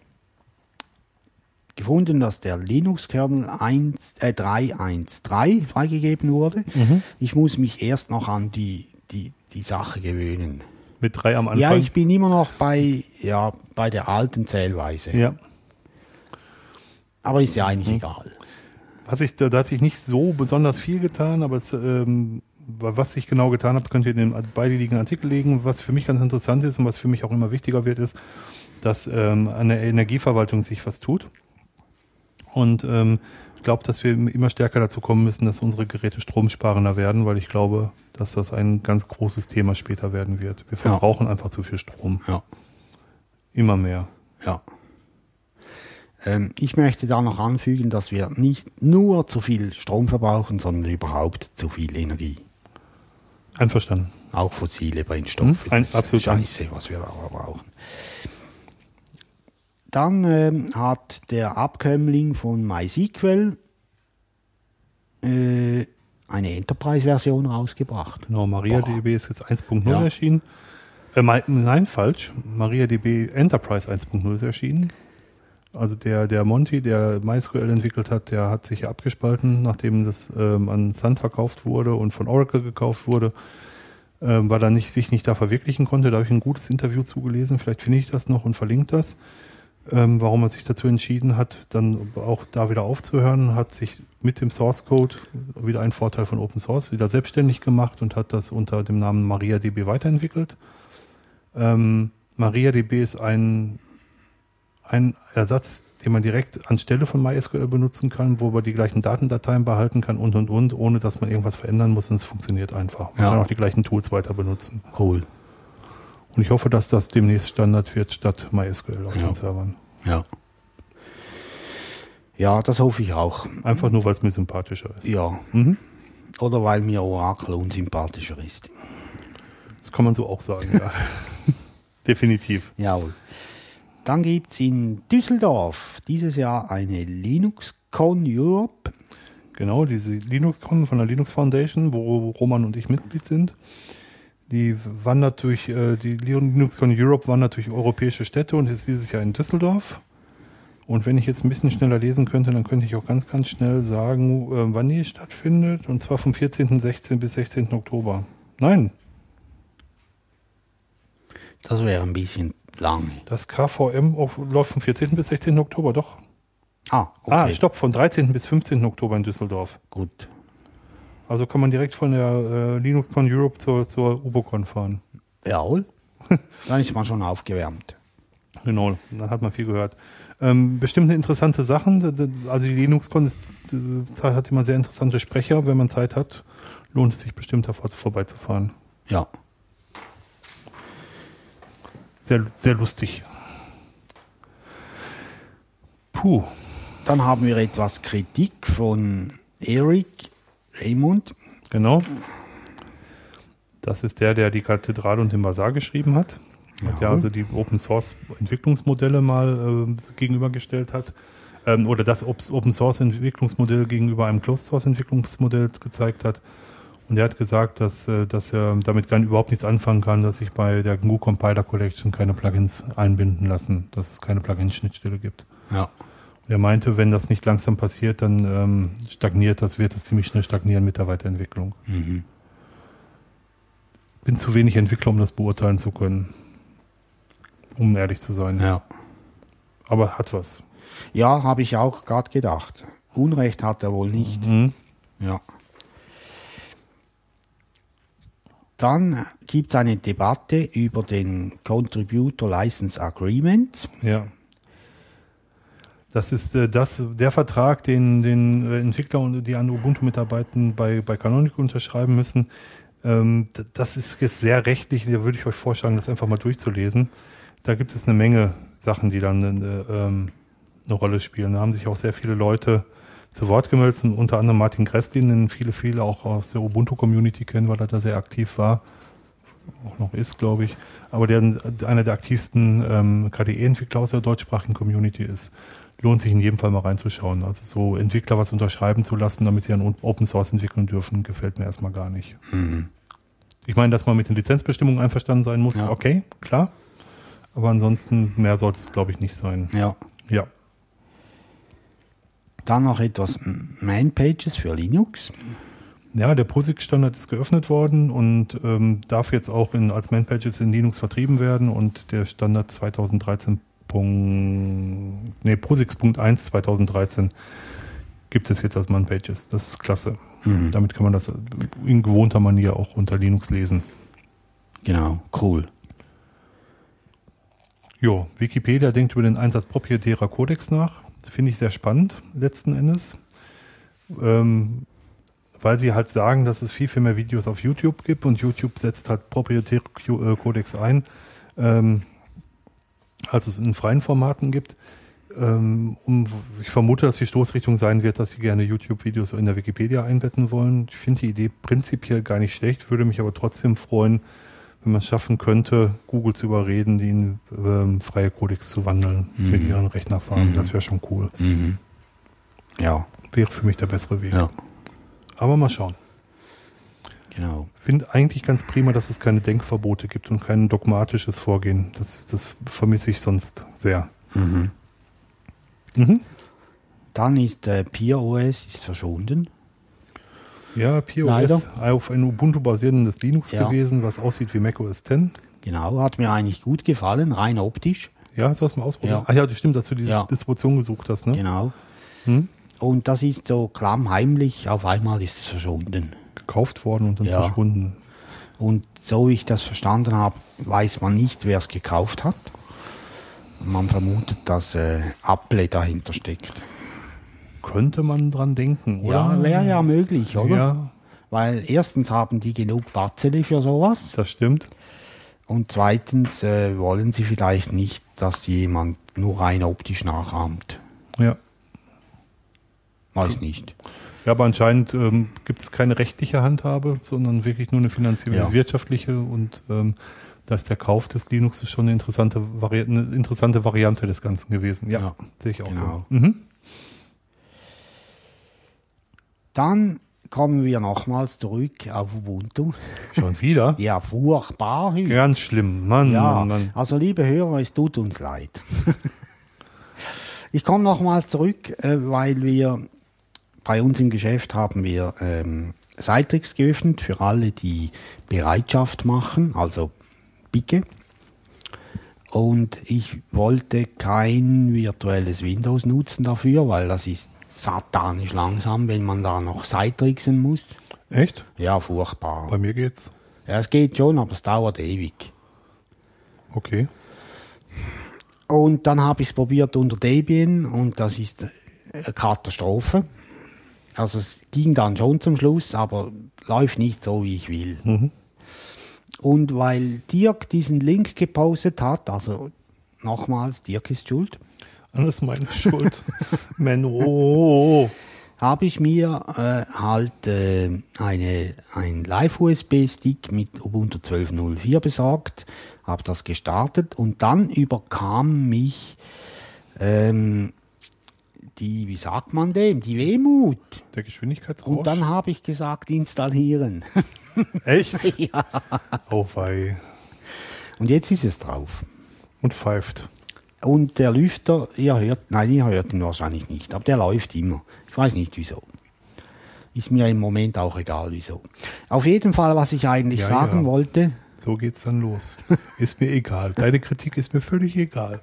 gefunden, dass der Linux-Kernel 1, äh, 3.1.3 freigegeben wurde. Mhm. Ich muss mich erst noch an die, die, die Sache gewöhnen. Mit drei am Anfang. Ja, ich bin immer noch bei, ja, bei der alten Zählweise. ja. Aber ist ja eigentlich Mhm. egal. Was ich, da, da hat sich nicht so besonders viel getan, aber es, ähm, was ich genau getan habe, könnt ihr in den beide liegenden Artikel legen. Was für mich ganz interessant ist und was für mich auch immer wichtiger wird, ist, dass ähm, an der Energieverwaltung sich was tut. Und ähm, ich glaube, dass wir immer stärker dazu kommen müssen, dass unsere Geräte stromsparender werden, weil ich glaube, dass das ein ganz großes Thema später werden wird. Wir verbrauchen einfach zu viel Strom. Ja, Immer mehr. ja. Ähm, ich möchte da noch anfügen, dass wir nicht nur zu viel Strom verbrauchen, sondern überhaupt zu viel Energie. Einverstanden. Auch fossile Brennstoffe. Hm, ein- Das ist absolut Scheiße, was wir da brauchen. Dann ähm, hat der Abkömmling von MySQL äh, eine Enterprise-Version rausgebracht. Genau, MariaDB ist jetzt 1.0 Ja. erschienen. Äh, nein, falsch. MariaDB Enterprise 1.0 ist erschienen. Also der, der Monty, der MySQL entwickelt hat, der hat sich abgespalten, nachdem das ähm, an Sun verkauft wurde und von Oracle gekauft wurde, ähm, weil er nicht, sich nicht da verwirklichen konnte. Da habe ich ein gutes Interview zugelesen. Vielleicht finde ich das noch und verlinke das. Ähm, warum er sich dazu entschieden hat, dann auch da wieder aufzuhören, hat sich mit dem Source Code wieder ein Vorteil von Open Source wieder selbstständig gemacht und hat das unter dem Namen MariaDB weiterentwickelt. Ähm, MariaDB ist ein, ein Ersatz, den man direkt anstelle von MySQL benutzen kann, wo man die gleichen Datendateien behalten kann und und und, ohne dass man irgendwas verändern muss und es funktioniert einfach. Man Ja. kann auch die gleichen Tools weiter benutzen. Cool. Und ich hoffe, dass das demnächst Standard wird statt MySQL auf Ja. den Servern. Ja. Ja, das hoffe ich auch. Einfach nur, weil es mir sympathischer ist. Ja. Mhm. Oder weil mir Oracle unsympathischer ist. Das kann man so auch sagen, ja. Definitiv. Jawohl. Dann gibt es in Düsseldorf dieses Jahr eine LinuxCon Europe. Genau, diese Linux-Con von der Linux Foundation, wo Roman und ich Mitglied sind. Die wandert durch, äh, die LinuxCon Europe wandert durch europäische Städte und ist dieses Jahr in Düsseldorf. Und wenn ich jetzt ein bisschen schneller lesen könnte, dann könnte ich auch ganz, ganz schnell sagen, äh, wann die stattfindet. Und zwar vom 14.16. bis 16. Oktober. Nein, Das wäre ein bisschen lange. das KVM läuft vom 14. bis 16. Oktober, doch. Ah, okay. Ah, stopp, vom 13. bis 15. Oktober in Düsseldorf. Gut. Also kann man direkt von der äh, LinuxCon Europe zur, zur UboCon fahren. Jawohl. Dann ist man schon aufgewärmt. Genau, dann hat man viel gehört. Ähm, bestimmt interessante Sachen. Also die LinuxCon ist, hat immer sehr interessante Sprecher. Wenn man Zeit hat, lohnt es sich bestimmt davor vorbeizufahren. Ja. Sehr, sehr lustig. Puh. Dann haben wir etwas Kritik von Eric Raymond. Genau. Das ist der, der die Kathedrale und den Basar geschrieben hat. Hat ja Ja. also die Open Source Entwicklungsmodelle mal äh, gegenübergestellt hat. Ähm, oder das Op- Open Source Entwicklungsmodell gegenüber einem Closed Source Entwicklungsmodell gezeigt hat. Und er hat gesagt, dass, äh, dass er damit gar überhaupt nichts anfangen kann, dass sich bei der GNU Compiler Collection keine Plugins einbinden lassen, dass es keine Plugin-Schnittstelle gibt. Ja. Und er meinte, wenn das nicht langsam passiert, dann ähm, stagniert das, wird es ziemlich schnell stagnieren mit der Weiterentwicklung. Mhm. Bin zu wenig Entwickler, um das beurteilen zu können. Um ehrlich zu sein. Ja. Aber hat was. Ja, habe ich auch gerade gedacht. Unrecht hat er wohl nicht. Mhm. Ja. Dann gibt es eine Debatte über den Contributor License Agreement. Ja. Das ist äh, das, der Vertrag, den, den äh, Entwickler und die an Ubuntu mitarbeiten bei, bei Canonical unterschreiben müssen. Ähm, das ist jetzt sehr rechtlich. Da würde ich euch vorschlagen, das einfach mal durchzulesen. Da gibt es eine Menge Sachen, die dann äh, ähm, eine Rolle spielen. Da haben sich auch sehr viele Leute zu Wort gemeldet, und unter anderem Martin Kresslin, den viele, viele auch aus der Ubuntu-Community kennen, weil er da sehr aktiv war. Auch noch ist, glaube ich. Aber der einer der aktivsten ähm, KDE-Entwickler aus der deutschsprachigen Community ist. Lohnt sich in jedem Fall mal reinzuschauen. Also so Entwickler was unterschreiben zu lassen, damit sie an Open Source entwickeln dürfen, gefällt mir erstmal gar nicht. Ich meine, dass man mit den Lizenzbestimmungen einverstanden sein muss, Ja. okay, klar. Aber ansonsten mehr sollte es, glaube ich, nicht sein. Ja. Ja. Dann noch etwas Man-Pages für Linux. Ja, der POSIX-Standard ist geöffnet worden und ähm, darf jetzt auch in, als Man-Pages in Linux vertrieben werden und der Standard 2013. Punkt, nee, POSIX.1 2013 gibt es jetzt als Man-Pages. Das ist klasse. Damit kann man das in gewohnter Manier auch unter Linux lesen. Genau, cool. Jo, Wikipedia denkt über den Einsatz proprietärer Codecs nach. Finde ich sehr spannend, letzten Endes. Ähm, weil sie halt sagen, dass es viel, viel mehr Videos auf YouTube gibt und YouTube setzt halt proprietäre Q- äh, ein, ähm, als es in freien Formaten gibt. Ähm, um, ich vermute, dass die Stoßrichtung sein wird, dass sie gerne YouTube-Videos in der Wikipedia einbetten wollen. Ich finde die Idee prinzipiell gar nicht schlecht, würde mich aber trotzdem freuen, wenn man es schaffen könnte, Google zu überreden, die in ähm, freie Codecs zu wandeln mit ihren Rechnerfarmen. Das wäre schon cool. Ja, Wäre für mich der bessere Weg. ja, Aber mal schauen. genau. Finde eigentlich ganz prima, dass es keine Denkverbote gibt und kein dogmatisches Vorgehen. Das, das vermisse ich sonst sehr. Mhm. Dann ist äh, PeerOS ist verschwunden. Ja, POS Leider. auf ein Ubuntu basierendes Linux Ja. gewesen, was aussieht wie macOS 10. Genau, hat mir eigentlich gut gefallen, rein optisch. Ja, hast du das mal ausprobiert? Ja. Ach ja, das stimmt, dass du diese Ja. Distribution gesucht hast, ne? Genau. Hm? Und das ist so klammheimlich, auf einmal ist es verschwunden. Gekauft worden und dann Ja. verschwunden. Und so wie ich das verstanden habe, weiß man nicht, wer es gekauft hat. Man vermutet, dass äh, Apple dahinter steckt. Könnte man dran denken, oder? Ja, wäre ja möglich, oder? Ja, Weil erstens haben die genug Batzeli für sowas das stimmt. und zweitens äh, wollen sie vielleicht nicht, dass jemand nur rein optisch nachahmt. Ja. Weiß nicht. Ja, aber anscheinend ähm, gibt es keine rechtliche Handhabe, sondern wirklich nur eine finanzielle, Ja. wirtschaftliche und ähm, da ist der Kauf des Linux ist schon eine interessante, Vari eine interessante Variante des Ganzen gewesen. Ja, Ja, sehe ich auch genau. so. Mhm. Dann kommen wir nochmals zurück auf Ubuntu. Schon wieder? Ja, furchtbar. Ganz schlimm. Mann, Ja, Mann, Mann. also liebe Hörer, es tut uns leid. ich komme nochmals zurück, äh, weil wir bei uns im Geschäft haben wir ähm, Citrix geöffnet für alle, die Bereitschaft machen, also Bicke. Und ich wollte kein virtuelles Windows nutzen dafür, weil das ist satanisch langsam, wenn man da noch Citrixen muss. Echt? Ja, furchtbar. Bei mir geht's. Ja, es geht schon, aber es dauert ewig. Okay. Und dann habe ich es probiert unter Debian und das ist eine Katastrophe. Also es ging dann schon zum Schluss, aber läuft nicht so, wie ich will. Und weil Dirk diesen Link gepostet hat, also nochmals, Dirk ist schuld, Alles meine Schuld. Menno. habe ich mir äh, halt äh, eine, ein Live-USB-Stick mit Ubuntu 12.04 besorgt, habe das gestartet und dann überkam mich ähm, die, wie sagt man dem, die Wehmut. Der Geschwindigkeitsrausch. Und dann habe ich gesagt, installieren. Echt? ja. Oh wei. Und jetzt ist es drauf. Und pfeift. Und der Lüfter, ihr hört, nein, ihr hört ihn wahrscheinlich nicht, aber der läuft immer. Ich weiß nicht wieso. Ist mir im Moment auch egal wieso. Auf jeden Fall, was ich eigentlich Ja, sagen ja. wollte, So geht's dann los. Ist mir egal. Deine Kritik ist mir völlig egal.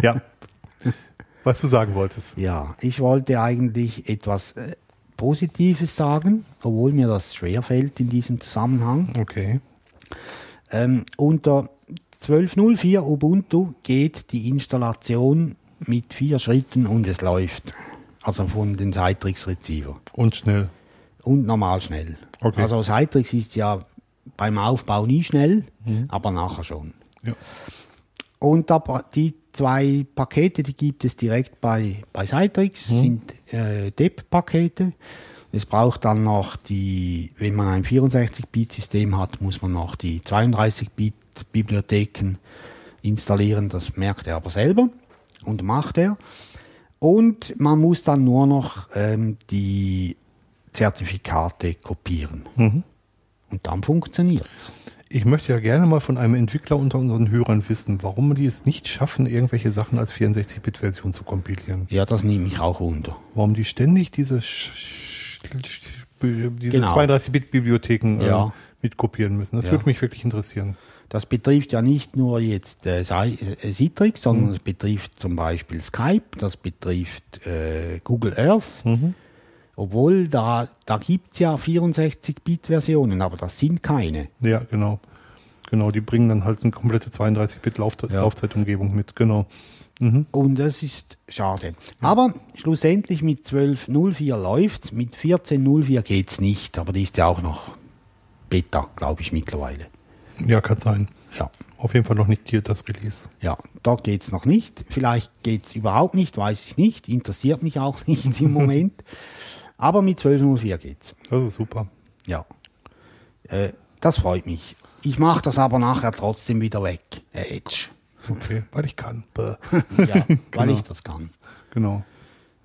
Ja. Was du sagen wolltest. ja, ich wollte eigentlich etwas äh, Positives sagen, obwohl mir das schwerfällt in diesem Zusammenhang. Okay. Ähm, unter 12.04 Ubuntu geht die Installation mit vier Schritten und es läuft. Also von den Citrix Receiver. Und schnell. Und normal schnell. Okay. Also Citrix ist ja beim Aufbau nie schnell, aber nachher schon. Ja. Und da, die zwei Pakete, die gibt es direkt bei, bei Citrix, sind äh, DEP-Pakete. Es braucht dann noch die, wenn man ein 64-Bit-System hat, muss man noch die 32-Bit-Bibliotheken installieren. Das merkt er aber selber und macht er. Und man muss dann nur noch ähm, die Zertifikate kopieren. Und dann funktioniert's. Ich möchte ja gerne mal von einem Entwickler unter unseren Hörern wissen, warum die es nicht schaffen, irgendwelche Sachen als 64-Bit-Version zu kompilieren. Ja, das nehme ich auch wunder. Warum die ständig diese, diese Genau. 32-Bit-Bibliotheken Ja. Mitkopieren müssen. Das Ja. würde mich wirklich interessieren. Das betrifft ja nicht nur jetzt äh, äh, Citrix, sondern es betrifft zum Beispiel Skype, das betrifft äh, Google Earth. Obwohl, da, da gibt's ja 64-Bit-Versionen, aber das sind keine. Ja, genau. Genau, die bringen dann halt eine komplette 32-Bit-Laufzeitumgebung mit, genau. Und das ist schade. Aber schlussendlich mit 12.04 läuft's, mit 14.04 geht's nicht, aber die ist ja auch noch Beta, glaube ich, mittlerweile. Ja, kann sein. Ja. Auf jeden Fall noch nicht hier das Release. Ja, dort geht's noch nicht. Vielleicht geht's überhaupt nicht, weiß ich nicht. Interessiert mich auch nicht im Moment. Aber mit 12.04 geht's. Das ist super. Ja. Äh, das freut mich. Ich mache das aber nachher trotzdem wieder weg. Äh, Edge. Okay, weil ich kann. Ja, weil Genau. ich das kann. Genau.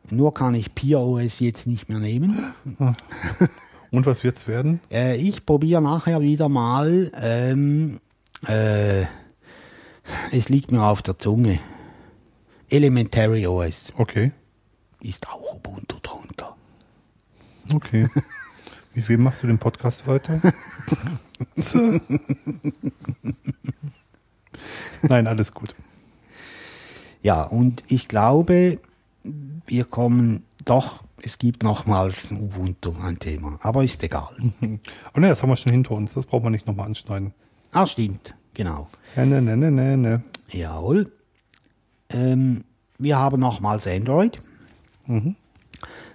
Nur kann ich PeerOS jetzt nicht mehr nehmen. Und was wird's werden? Äh, ich probiere nachher wieder mal. Ähm, äh, es liegt mir auf der Zunge. Elementary OS Okay. ist auch Ubuntu drunter. Okay. Mit wem machst du den Podcast weiter? Nein, alles gut. Ja, und ich glaube, wir kommen doch, es gibt nochmals Ubuntu ein Thema, aber ist egal. Oh ne, das haben wir schon hinter uns. Das brauchen wir nicht nochmal anschneiden. Ah, stimmt, genau. Ne, ne, ne, ne, ne. Jawohl. Ähm, wir haben nochmals Android.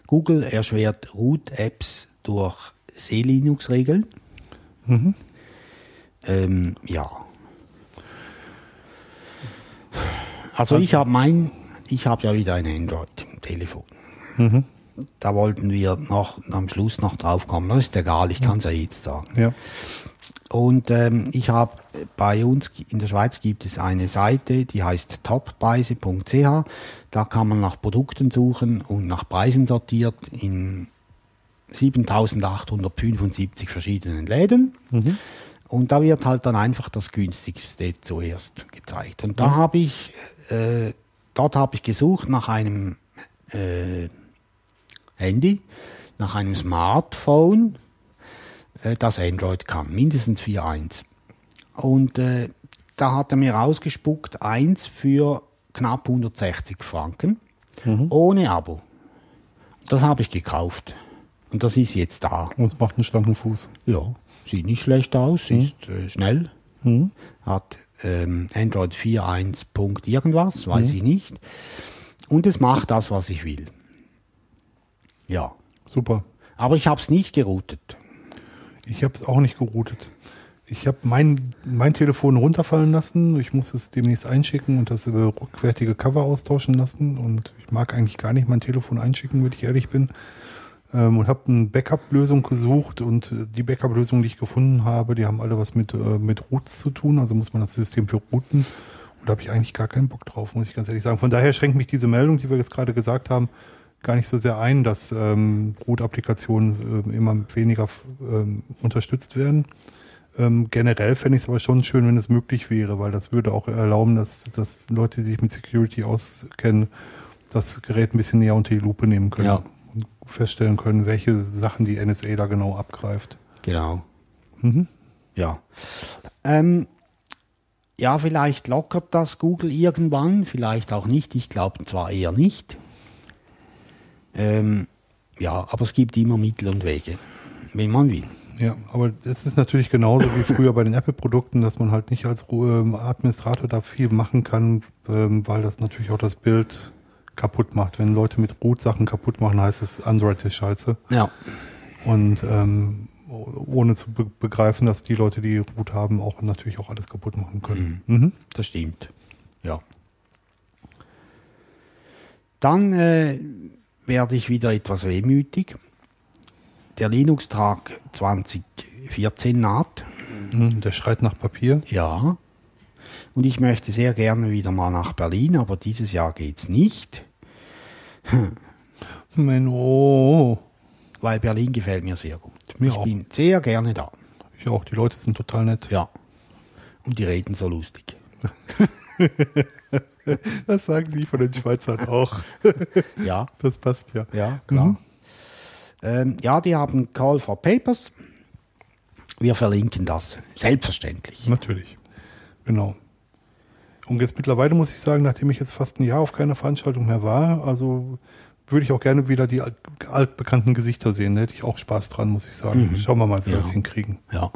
Google erschwert Root-Apps durch C-Linux-Regeln. Ähm, ja. Also ich habe mein, ich habe ja wieder ein Android-Telefon. Da wollten wir noch am Schluss noch drauf kommen. Das ist egal, ich kann es ja jetzt sagen. Ja. Und ähm, ich habe bei uns in der Schweiz gibt es eine Seite, die heißt toppreise.ch. Da kann man nach Produkten suchen und nach Preisen sortiert in 7875 verschiedenen Läden. Und da wird halt dann einfach das günstigste zuerst gezeigt. Und da habe ich, äh, dort habe ich gesucht nach einem äh, Handy, nach einem Smartphone, äh, das Android kann, mindestens 4.1. Und äh, da hat er mir rausgespuckt, eins für knapp 160 Franken, ohne Abo. Das habe ich gekauft. Und das ist jetzt da. Und macht einen schlanken Fuß. Ja, sieht nicht schlecht aus, ist äh, schnell, hat ähm, Android 4.1 Punkt irgendwas, weiß ich nicht. Und es macht das, was ich will. Ja, Super. aber ich habe es nicht geroutet. Ich habe es auch nicht geroutet. Ich habe mein, mein Telefon runterfallen lassen. Ich muss es demnächst einschicken und das über rückwärtige Cover austauschen lassen. Und ich mag eigentlich gar nicht mein Telefon einschicken, wenn ich ehrlich bin. Ähm, und habe eine Backup-Lösung gesucht und äh, die Backup-Lösung, die ich gefunden habe, die haben alle was mit, äh, mit Roots zu tun. Also muss man das System für routen. Und da habe ich eigentlich gar keinen Bock drauf, muss ich ganz ehrlich sagen. Von daher schränkt mich diese Meldung, die wir jetzt gerade gesagt haben, gar nicht so sehr ein, dass ähm, Root-Applikationen äh, immer weniger ähm, unterstützt werden. Ähm, generell fände ich es aber schon schön, wenn es möglich wäre, weil das würde auch erlauben, dass, dass Leute, die sich mit Security auskennen, das Gerät ein bisschen näher unter die Lupe nehmen können Ja. und feststellen können, welche Sachen die NSA da genau abgreift. Genau. Mhm. Ja. Ähm, ja, vielleicht lockert das Google irgendwann, vielleicht auch nicht. Ich glaube zwar eher nicht. Ähm, ja, aber es gibt immer Mittel und Wege, wenn man will. Ja, aber es ist natürlich genauso wie früher bei den Apple-Produkten, dass man halt nicht als ähm, Administrator da viel machen kann, ähm, weil das natürlich auch das Bild kaputt macht. Wenn Leute mit Root-Sachen kaputt machen, heißt es, Android ist scheiße. Ja. Und ähm, ohne zu be begreifen, dass die Leute, die Root haben, auch natürlich auch alles kaputt machen können. Mhm. Das stimmt. Ja. Dann äh, werde ich wieder etwas wehmütig. Der Linux-Tag 2014 naht. Mhm. Der schreit nach Papier. Ja. Und ich möchte sehr gerne wieder mal nach Berlin, aber dieses Jahr geht's nicht, Menno. weil Berlin gefällt mir sehr gut. Mir ich auch. bin sehr gerne da. Ich auch, die Leute sind total nett. Ja. Und die reden so lustig. Das sagen sie von den Schweizern auch. Ja. Das passt ja. Ja, klar. Mhm. Ähm, ja, die haben Call for Papers. Wir verlinken das. Selbstverständlich. Natürlich. Genau. Und jetzt mittlerweile muss ich sagen, nachdem ich jetzt fast ein Jahr auf keiner Veranstaltung mehr war, also würde ich auch gerne wieder die alt- altbekannten Gesichter sehen. Da hätte ich auch Spaß dran, muss ich sagen. Schauen wir mal, wie wir Ja. das hinkriegen. Ja.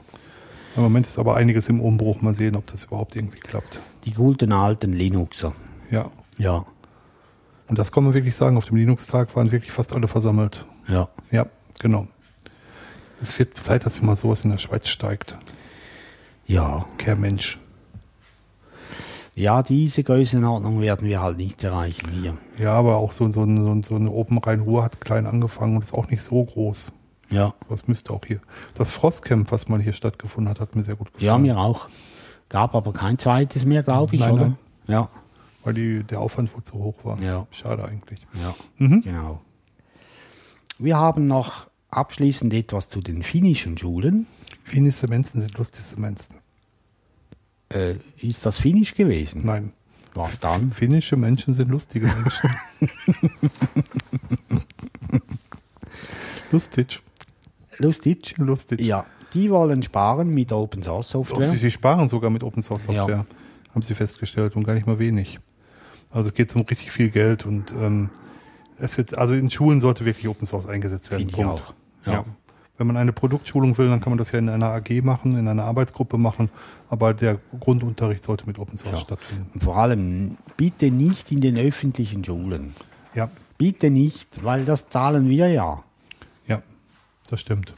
Im Moment ist aber einiges im Umbruch. Mal sehen, ob das überhaupt irgendwie klappt. Die guten alten Linuxer. Ja. Ja. Und das kann man wirklich sagen. Auf dem Linux-Tag waren wirklich fast alle versammelt. Ja. Ja, genau. Es wird Zeit, dass immer sowas in der Schweiz steigt. Ja. Kehr Mensch. Ja, diese Größenordnung werden wir halt nicht erreichen hier. Ja, aber auch so, so, so, so eine Open Rhein-Ruhr hat klein angefangen und ist auch nicht so groß. Ja. Was müsste auch hier. Das Frostcamp, was mal hier stattgefunden hat, hat mir sehr gut gefallen. Ja, mir auch. Gab aber kein zweites mehr, glaube ich, Nein, oder? nein. Ja. Weil die, der Aufwand wohl zu hoch war. Ja. Schade eigentlich. Ja. Mhm. Genau. Wir haben noch abschließend etwas zu den finnischen Schulen. Finnische Menschen sind lustigste Menschen. Äh, ist das finnisch gewesen? Nein. Was dann? Finnische Menschen sind lustige Menschen. Lustig. Lustig? Lustig. Ja. Die wollen sparen mit Open Source Software. sie, sie sparen sogar mit Open Source Software, Ja. haben sie festgestellt und gar nicht mal wenig. Also es geht um richtig viel Geld und ähm, es wird, also in Schulen sollte wirklich Open Source eingesetzt werden. Finde ich auch. Ja. Ja. Wenn man eine Produktschulung will, dann kann man das ja in einer AG machen, in einer Arbeitsgruppe machen, aber der Grundunterricht sollte mit Open Source Ja. stattfinden. Und vor allem bitte nicht in den öffentlichen Schulen. Ja, Bitte nicht, weil das zahlen wir ja, das stimmt.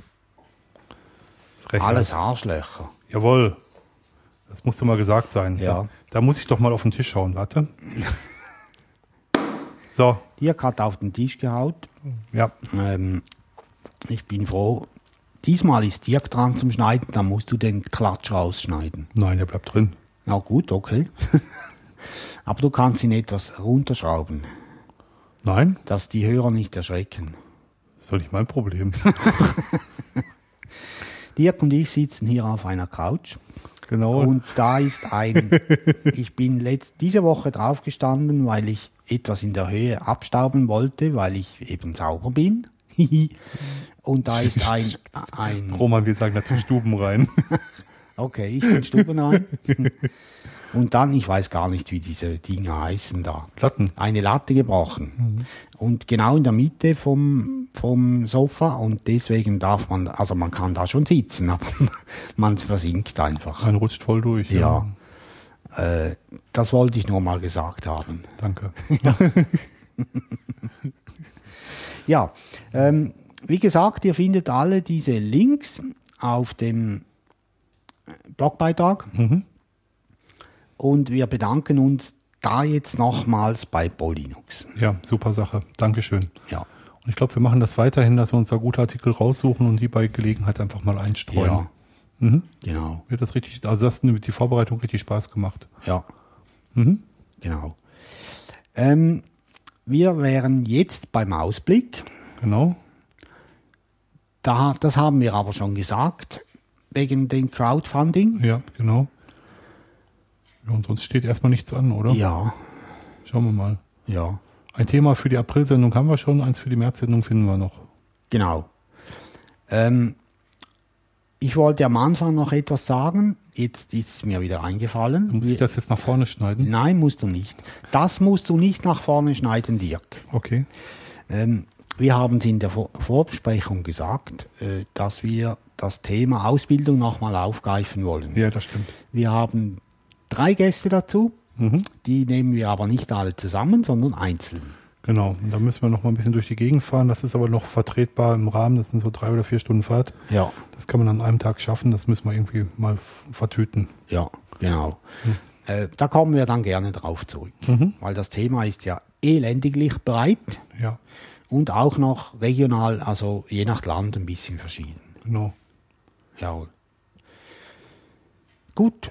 Frechheit. Alles Arschlöcher. Jawohl. Das musste mal gesagt sein. Ja. Da, da muss ich doch mal auf den Tisch schauen, warte. So, Dirk hat auf den Tisch gehaut. ja. Ähm, ich bin froh. Diesmal ist Dirk dran zum Schneiden, dann musst du den Klatsch rausschneiden. Nein, der bleibt drin. Na gut, okay. Aber du kannst ihn etwas runterschrauben, Nein, dass die Hörer nicht erschrecken. Das ist doch nicht mein Problem. Dirk und ich sitzen hier auf einer Couch genau. und da ist ein, ich bin letzt, diese Woche draufgestanden, weil ich etwas in der Höhe abstauben wollte, weil ich eben sauber bin. und da ist ein, ein, Roman, wir sagen dazu Stuben rein. okay, ich bin stubenrein. Und dann, ich weiß gar nicht, wie diese Dinge heißen da. Platten. Eine Latte gebrochen. Und genau in der Mitte vom, vom Sofa und deswegen darf man, also man kann da schon sitzen, aber man versinkt einfach. Man rutscht voll durch. Ja. Äh, das wollte ich nur mal gesagt haben. Danke. Ja, ähm, wie gesagt, ihr findet alle diese Links auf dem Blogbeitrag. Und wir bedanken uns da jetzt nochmals bei Polinux. Ja, super Sache. Dankeschön. Ja. Und ich glaube, wir machen das weiterhin, dass wir uns da gute Artikel raussuchen und die bei Gelegenheit einfach mal einstreuen. Ja. Mhm. Genau. Mir das richtig, also das hat die Vorbereitung richtig Spaß gemacht. Ja. Genau. Ähm, wir wären jetzt beim Ausblick. Genau. Da, das haben wir aber schon gesagt, wegen dem Crowdfunding. Ja, genau. Ja, und sonst steht erstmal nichts an, oder? Ja, Schauen wir mal. ja, Ein Thema für die April-Sendung haben wir schon, eins für die März-Sendung finden wir noch. genau. Ähm, ich wollte am Anfang noch etwas sagen, jetzt ist es mir wieder eingefallen. Muss ich das jetzt nach vorne schneiden? Nein, musst du nicht. Das musst du nicht nach vorne schneiden, Dirk. Okay. Ähm, wir haben es in der Vor Vorbesprechung gesagt, äh, dass wir das Thema Ausbildung nochmal aufgreifen wollen. Ja, das stimmt. Wir haben drei Gäste dazu, die nehmen wir aber nicht alle zusammen, sondern einzeln. Genau. Und da müssen wir noch mal ein bisschen durch die Gegend fahren. Das ist aber noch vertretbar im Rahmen. Das sind so drei oder vier Stunden Fahrt. Ja, Das kann man an einem Tag schaffen. Das müssen wir irgendwie mal vertüten. ja, genau. Äh, da kommen wir dann gerne drauf zurück, weil das Thema ist ja elendiglich breit Ja, und auch noch regional, also je nach Land ein bisschen verschieden. genau. Jawohl. Gut,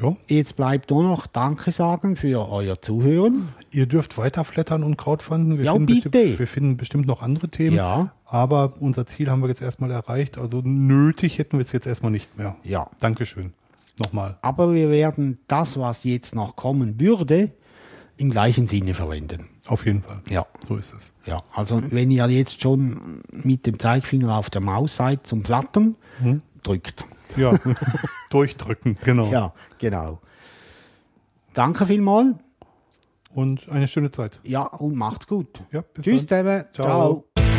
Ja. jetzt bleibt nur noch Danke sagen für euer Zuhören. Ihr dürft weiterflattern und Crowdfunden. Wir Ja, finden bitte. Bestimmt, wir finden bestimmt noch andere Themen. Ja. Aber unser Ziel haben wir jetzt erstmal erreicht. Also nötig hätten wir es jetzt erstmal nicht mehr. Ja. Dankeschön. Nochmal. Aber wir werden das, was jetzt noch kommen würde, im gleichen Sinne verwenden. Auf jeden Fall. Ja. So ist es. Ja, also wenn ihr jetzt schon mit dem Zeigefinger auf der Maus seid zum Flattern, drückt. Ja. Durchdrücken. Genau. Ja, genau. Danke vielmals. Und eine schöne Zeit. Ja, und macht's gut. Ja, Tschüss dann. zusammen. Ciao. Ciao.